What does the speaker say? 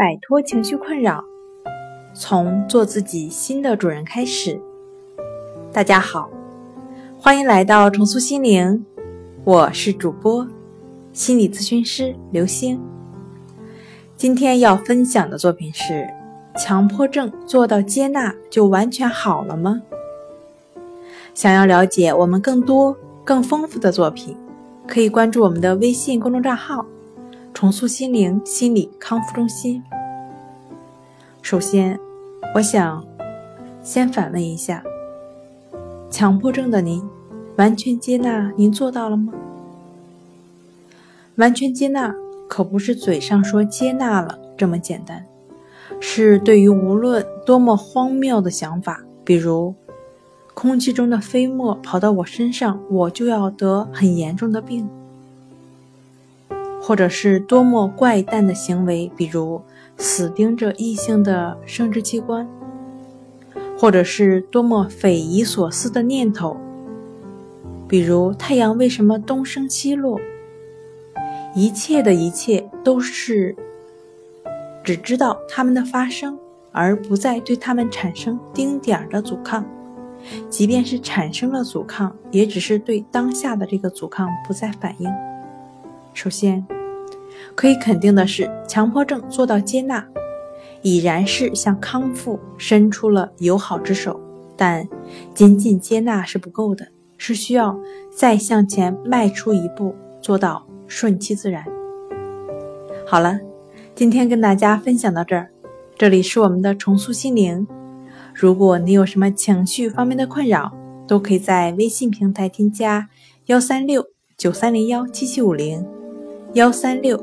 摆脱情绪困扰，从做自己新的主人开始。大家好，欢迎来到重塑心灵，我是主播心理咨询师刘星。今天要分享的作品是：强迫症做到接纳就完全好了吗？想要了解我们更多更丰富的作品，可以关注我们的微信公众账号。重塑心灵心理康复中心。首先，我想先反问一下：强迫症的您，完全接纳您做到了吗？完全接纳可不是嘴上说接纳了这么简单，是对于无论多么荒谬的想法，比如空气中的飞沫跑到我身上，我就要得很严重的病。或者是多么怪诞的行为，比如死盯着异性的生殖器官；或者是多么匪夷所思的念头，比如太阳为什么东升西落。一切的一切都是只知道它们的发生，而不再对它们产生丁点儿的阻抗。即便是产生了阻抗，也只是对当下的这个阻抗不再反应。首先，可以肯定的是，强迫症做到接纳，已然是向康复伸出了友好之手。但仅仅接纳是不够的，是需要再向前迈出一步，做到顺其自然。好了，今天跟大家分享到这儿。这里是我们的重塑心灵。如果你有什么情绪方面的困扰，都可以在微信平台添加幺三六九三零幺七七五零。幺三六